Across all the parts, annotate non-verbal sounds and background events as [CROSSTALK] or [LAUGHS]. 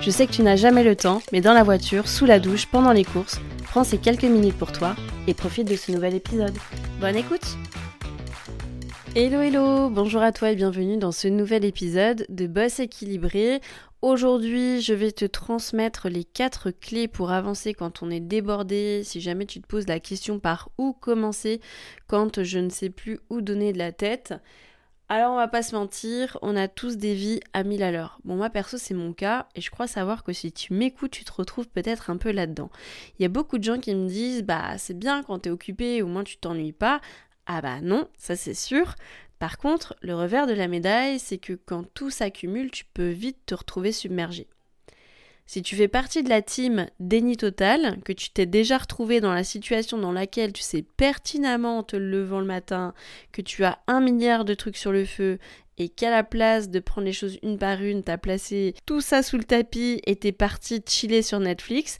Je sais que tu n'as jamais le temps, mais dans la voiture, sous la douche, pendant les courses, prends ces quelques minutes pour toi et profite de ce nouvel épisode. Bonne écoute Hello hello, bonjour à toi et bienvenue dans ce nouvel épisode de Boss équilibré. Aujourd'hui, je vais te transmettre les 4 clés pour avancer quand on est débordé, si jamais tu te poses la question par où commencer quand je ne sais plus où donner de la tête. Alors on va pas se mentir, on a tous des vies à mille à l'heure. Bon moi perso c'est mon cas et je crois savoir que si tu m'écoutes tu te retrouves peut-être un peu là-dedans. Il y a beaucoup de gens qui me disent bah c'est bien quand t'es occupé au moins tu t'ennuies pas. Ah bah non, ça c'est sûr. Par contre, le revers de la médaille c'est que quand tout s'accumule tu peux vite te retrouver submergé. Si tu fais partie de la team déni total, que tu t'es déjà retrouvé dans la situation dans laquelle tu sais pertinemment en te levant le matin que tu as un milliard de trucs sur le feu et qu'à la place de prendre les choses une par une, t'as placé tout ça sous le tapis et t'es parti chiller sur Netflix,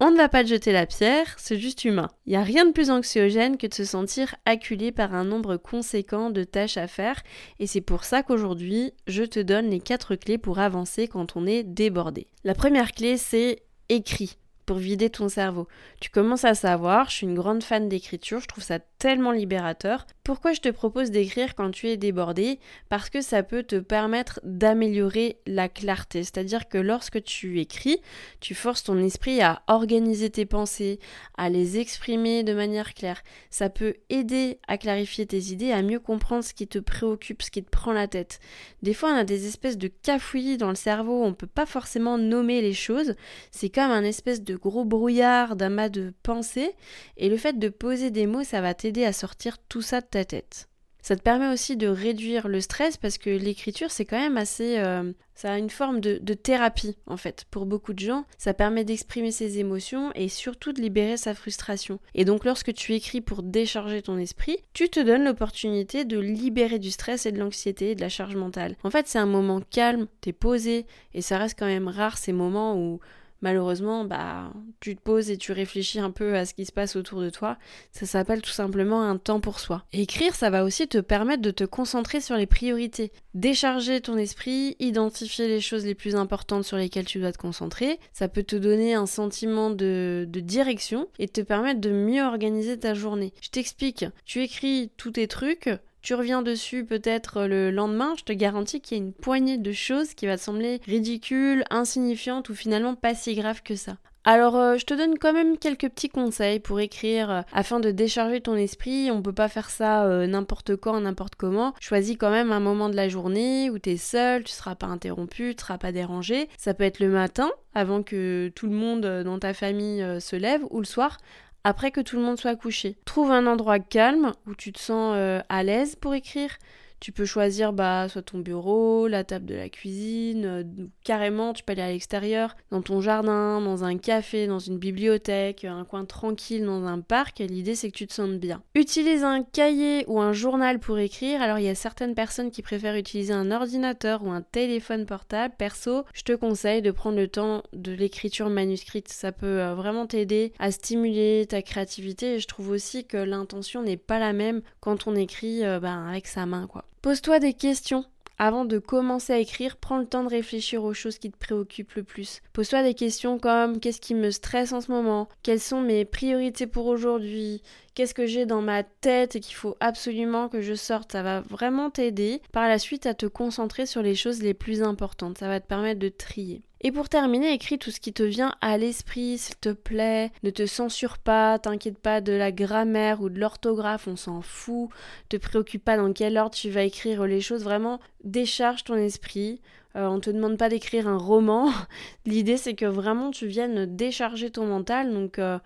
on ne va pas te jeter la pierre, c'est juste humain. Il n'y a rien de plus anxiogène que de se sentir acculé par un nombre conséquent de tâches à faire, et c'est pour ça qu'aujourd'hui, je te donne les 4 clés pour avancer quand on est débordé. La première clé, c'est écrit pour vider ton cerveau. Tu commences à savoir, je suis une grande fan d'écriture, je trouve ça tellement libérateur. Pourquoi je te propose d'écrire quand tu es débordé? Parce que ça peut te permettre d'améliorer la clarté. C'est-à-dire que lorsque tu écris, tu forces ton esprit à organiser tes pensées, à les exprimer de manière claire. Ça peut aider à clarifier tes idées, à mieux comprendre ce qui te préoccupe, ce qui te prend la tête. Des fois, on a des espèces de cafouillis dans le cerveau, on peut pas forcément nommer les choses. C'est comme un espèce de gros brouillard d'amas de pensées. Et le fait de poser des mots, ça va t'aider à sortir tout ça de ta tête. Ça te permet aussi de réduire le stress parce que l'écriture, c'est quand même assez... Euh, ça a une forme de, de, thérapie, en fait, pour beaucoup de gens. Ça permet d'exprimer ses émotions et surtout de libérer sa frustration. Et donc, lorsque tu écris pour décharger ton esprit, tu te donnes l'opportunité de libérer du stress et de l'anxiété et de la charge mentale. En fait, c'est un moment calme, t'es posé, et ça reste quand même rare ces moments où malheureusement, bah, tu te poses et tu réfléchis un peu à ce qui se passe autour de toi. Ça s'appelle tout simplement un temps pour soi. écrire, ça va aussi te permettre de te concentrer sur les priorités, décharger ton esprit, identifier les choses les plus importantes sur lesquelles tu dois te concentrer. Ça peut te donner un sentiment de, de direction et te permettre de mieux organiser ta journée. Je t'explique, tu écris tous tes trucs, tu reviens dessus peut-être le lendemain, je te garantis qu'il y a une poignée de choses qui va te sembler ridicules, insignifiantes ou finalement pas si graves que ça. Alors, euh, je te donne quand même quelques petits conseils pour écrire euh, afin de décharger ton esprit. On peut pas faire ça euh, n'importe quand, n'importe comment. Choisis quand même un moment de la journée où tu es seul, tu seras pas interrompu, tu seras pas dérangé. Ça peut être le matin, avant que tout le monde dans ta famille se lève, ou le soir, après que tout le monde soit couché. Trouve un endroit calme où tu te sens euh, à l'aise pour écrire. Tu peux choisir bah, soit ton bureau, la table de la cuisine, euh, carrément tu peux aller à l'extérieur, dans ton jardin, dans un café, dans une bibliothèque, un coin tranquille, dans un parc. L'idée c'est que tu te sentes bien. Utilise un cahier ou un journal pour écrire. Alors il y a certaines personnes qui préfèrent utiliser un ordinateur ou un téléphone portable. Perso, je te conseille de prendre le temps de l'écriture manuscrite. Ça peut euh, vraiment t'aider à stimuler ta créativité et je trouve aussi que l'intention n'est pas la même quand on écrit euh, ben, avec sa main. Pose-toi des questions. Avant de commencer à écrire, prends le temps de réfléchir aux choses qui te préoccupent le plus. Pose-toi des questions comme qu'est-ce qui me stresse en ce moment? Quelles sont mes priorités pour aujourd'hui? Qu'est-ce que j'ai dans ma tête et qu'il faut absolument que je sorte? Ça va vraiment t'aider par la suite à te concentrer sur les choses les plus importantes. Ça va te permettre de trier. Et pour terminer, écris tout ce qui te vient à l'esprit, s'il te plaît. Ne te censure pas, t'inquiète pas de la grammaire ou de l'orthographe, on s'en fout. Te préoccupe pas dans quel ordre tu vas écrire les choses. Vraiment, décharge ton esprit. Euh, on te demande pas d'écrire un roman. [LAUGHS] L'idée, c'est que vraiment tu viennes décharger ton mental. Donc, euh,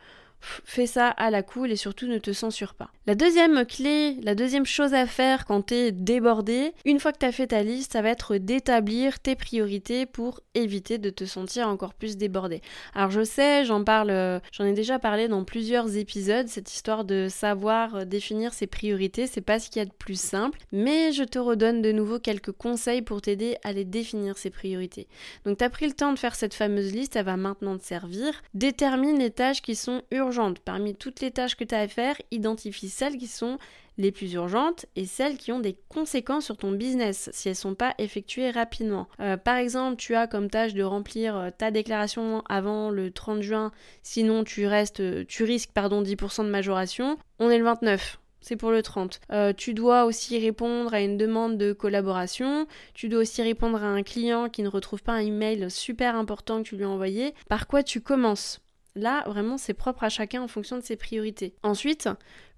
fais ça à la cool et surtout ne te censure pas. La deuxième clé, la deuxième chose à faire quand tu es débordé, une fois que tu as fait ta liste, ça va être d'établir tes priorités pour éviter de te sentir encore plus débordé. Alors je sais, j'en parle, euh, j'en ai déjà parlé dans plusieurs épisodes, cette histoire de savoir euh, définir ses priorités, c'est pas ce qu'il y a de plus simple, mais je te redonne de nouveau quelques conseils pour t'aider à les définir ces priorités. Donc tu as pris le temps de faire cette fameuse liste, elle va maintenant te servir. Détermine les tâches qui sont urgentes. Parmi toutes les tâches que tu as à faire, identifie celles qui sont les plus urgentes et celles qui ont des conséquences sur ton business si elles ne sont pas effectuées rapidement. Euh, par exemple, tu as comme tâche de remplir euh, ta déclaration avant le 30 juin, sinon tu restes, tu risques pardon 10% de majoration. On est le 29 c'est pour le 30. Euh, tu dois aussi répondre à une demande de collaboration. Tu dois aussi répondre à un client qui ne retrouve pas un email super important que tu lui as envoyé. Par quoi tu commences? Là, vraiment, c'est propre à chacun en fonction de ses priorités. Ensuite,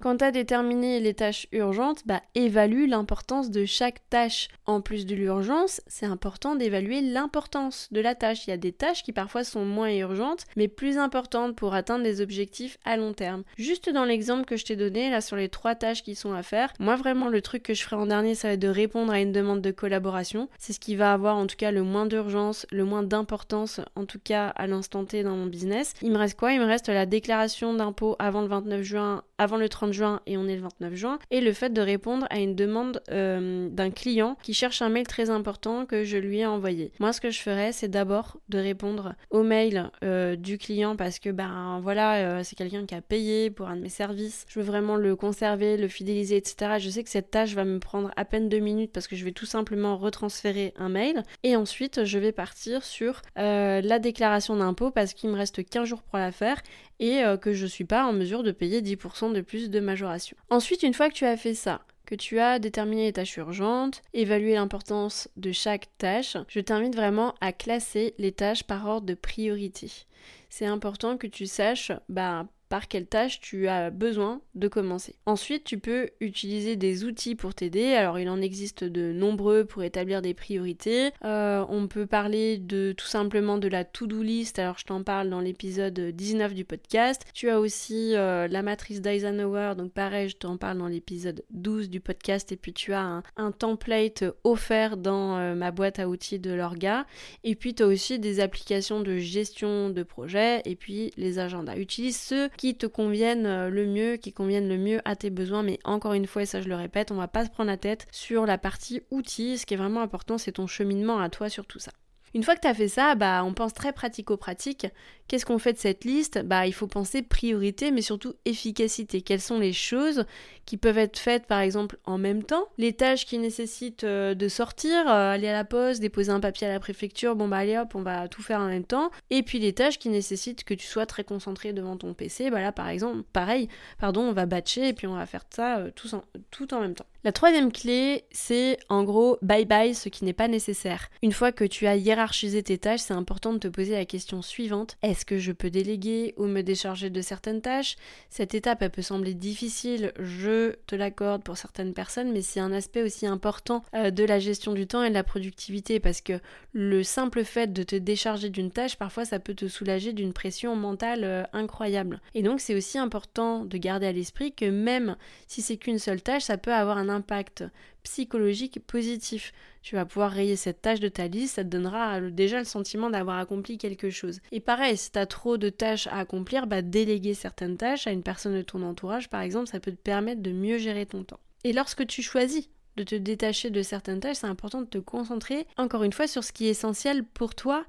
quand tu as déterminé les tâches urgentes, bah, évalue l'importance de chaque tâche. En plus de l'urgence, c'est important d'évaluer l'importance de la tâche. Il y a des tâches qui parfois sont moins urgentes, mais plus importantes pour atteindre des objectifs à long terme. Juste dans l'exemple que je t'ai donné, là, sur les trois tâches qui sont à faire, moi, vraiment, le truc que je ferai en dernier, ça va être de répondre à une demande de collaboration. C'est ce qui va avoir, en tout cas, le moins d'urgence, le moins d'importance, en tout cas, à l'instant T dans mon business. Reste quoi? Il me reste la déclaration d'impôt avant le 29 juin, avant le 30 juin et on est le 29 juin, et le fait de répondre à une demande euh, d'un client qui cherche un mail très important que je lui ai envoyé. Moi, ce que je ferais, c'est d'abord de répondre au mail euh, du client parce que, ben voilà, euh, c'est quelqu'un qui a payé pour un de mes services. Je veux vraiment le conserver, le fidéliser, etc. Je sais que cette tâche va me prendre à peine deux minutes parce que je vais tout simplement retransférer un mail. Et ensuite, je vais partir sur la déclaration d'impôt parce qu'il me reste 15 jours pour la faire et que je suis pas en mesure de payer 10% de plus de majoration Ensuite, une fois que tu as fait ça, que tu as déterminé les tâches urgentes, évalué l'importance de chaque tâche, je t'invite vraiment à classer les tâches par ordre de priorité. C'est important que tu saches bah, par quelle tâche tu as besoin de commencer. Ensuite, tu peux utiliser des outils pour t'aider. Alors, il en existe de nombreux pour établir des priorités. Euh, on peut parler de tout simplement de la to-do list. Alors, je t'en parle dans l'épisode 19 du podcast. Tu as aussi euh, la matrice d'Eisenhower. Donc, pareil, je t'en parle dans l'épisode 12 du podcast. Et puis, tu as un, template offert dans euh, ma boîte à outils de l'orga. Et puis, tu as aussi des applications de gestion de projet et puis les agendas. Utilise ceux qui te conviennent euh, le mieux, qui conviennent le mieux à tes besoins. Mais encore une fois, et ça je le répète, on va pas se prendre la tête sur la partie outils. Ce qui est vraiment important, c'est ton cheminement à toi sur tout ça. Une fois que tu as fait ça, bah, on pense très pratico-pratique. Qu'est-ce qu'on fait de cette liste? Bah, il faut penser priorité, mais surtout efficacité. Quelles sont les choses qui peuvent être faites, par exemple, en même temps? Les tâches qui nécessitent euh, de sortir, euh, aller à la poste, déposer un papier à la préfecture, bon bah allez hop, on va tout faire en même temps. Et puis les tâches qui nécessitent que tu sois très concentré devant ton PC, bah là, par exemple, pareil, pardon, on va batcher et puis on va faire ça euh, tout en même temps. La troisième clé, c'est en gros bye bye ce qui n'est pas nécessaire. Une fois que tu as hiérarchisé tes tâches, c'est important de te poser la question suivante. Est-ce que je peux déléguer ou me décharger de certaines tâches? Cette étape, elle peut sembler difficile, je te l'accorde pour certaines personnes, mais c'est un aspect aussi important euh, de la gestion du temps et de la productivité parce que le simple fait de te décharger d'une tâche, parfois ça peut te soulager d'une pression mentale euh, incroyable. Et donc c'est aussi important de garder à l'esprit que même si c'est qu'une seule tâche, ça peut avoir un impact psychologique positif. Tu vas pouvoir rayer cette tâche de ta liste, ça te donnera déjà le sentiment d'avoir accompli quelque chose. Et pareil, si tu as trop de tâches à accomplir, bah déléguer certaines tâches à une personne de ton entourage, par exemple, ça peut te permettre de mieux gérer ton temps. Et lorsque tu choisis de te détacher de certaines tâches, c'est important de te concentrer encore une fois sur ce qui est essentiel pour toi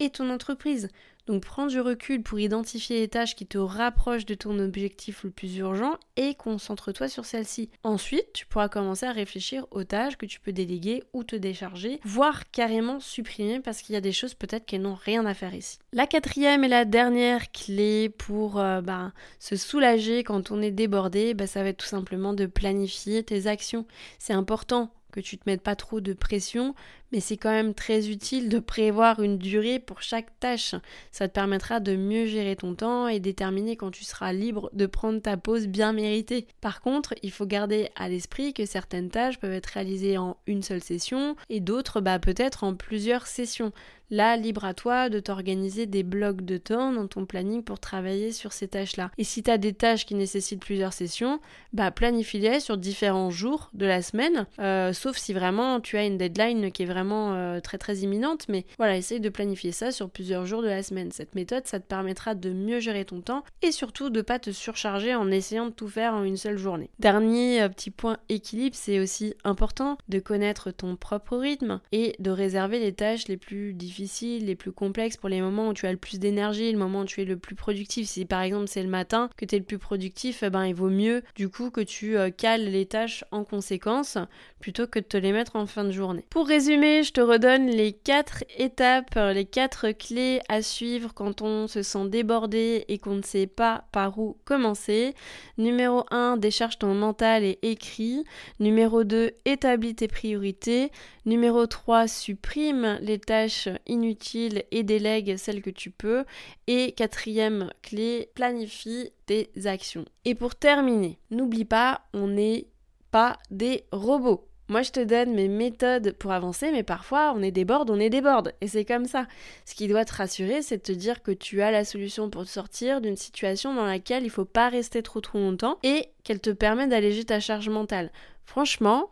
et ton entreprise. Donc prends du recul pour identifier les tâches qui te rapprochent de ton objectif le plus urgent et concentre-toi sur celles-ci. Ensuite, tu pourras commencer à réfléchir aux tâches que tu peux déléguer ou te décharger, voire carrément supprimer parce qu'il y a des choses peut-être qu'elles n'ont rien à faire ici. La quatrième et la dernière clé pour euh, bah, se soulager quand on est débordé, bah, ça va être tout simplement de planifier tes actions. C'est important que tu te mettes pas trop de pression, mais c'est quand même très utile de prévoir une durée pour chaque tâche. Ça te permettra de mieux gérer ton temps et déterminer quand tu seras libre de prendre ta pause bien méritée. Par contre, il faut garder à l'esprit que certaines tâches peuvent être réalisées en une seule session et d'autres bah, peut-être en plusieurs sessions. Là, libre à toi de t'organiser des blocs de temps dans ton planning pour travailler sur ces tâches-là. Et si tu as des tâches qui nécessitent plusieurs sessions, bah planifie-les sur différents jours de la semaine, euh, sauf si vraiment tu as une deadline qui est vraiment euh, très très imminente, mais voilà, essaye de planifier ça sur plusieurs jours de la semaine. Cette méthode, ça te permettra de mieux gérer ton temps et surtout de pas te surcharger en essayant de tout faire en une seule journée. Dernier euh, petit point équilibre, c'est aussi important de connaître ton propre rythme et de réserver les tâches les plus difficiles les plus complexes, pour les moments où tu as le plus d'énergie, le moment où tu es le plus productif. Si par exemple c'est le matin que tu es le plus productif, eh ben il vaut mieux du coup que tu euh, cales les tâches en conséquence plutôt que de te les mettre en fin de journée. Pour résumer, je te redonne les quatre étapes, euh, les quatre clés à suivre quand on se sent débordé et qu'on ne sait pas par où commencer. Numéro 1, décharge ton mental et écris. Numéro 2, établis tes priorités. Numéro 3, supprime les tâches inutiles et délègue celles que tu peux. Et quatrième clé, planifie tes actions. Et pour terminer, n'oublie pas, on n'est pas des robots. Moi, je te donne mes méthodes pour avancer, mais parfois, on est déborde, on est déborde. Et c'est comme ça. Ce qui doit te rassurer, c'est de te dire que tu as la solution pour sortir d'une situation dans laquelle il faut pas rester trop trop longtemps et qu'elle te permet d'alléger ta charge mentale. Franchement,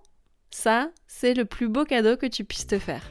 ça, c'est le plus beau cadeau que tu puisses te faire.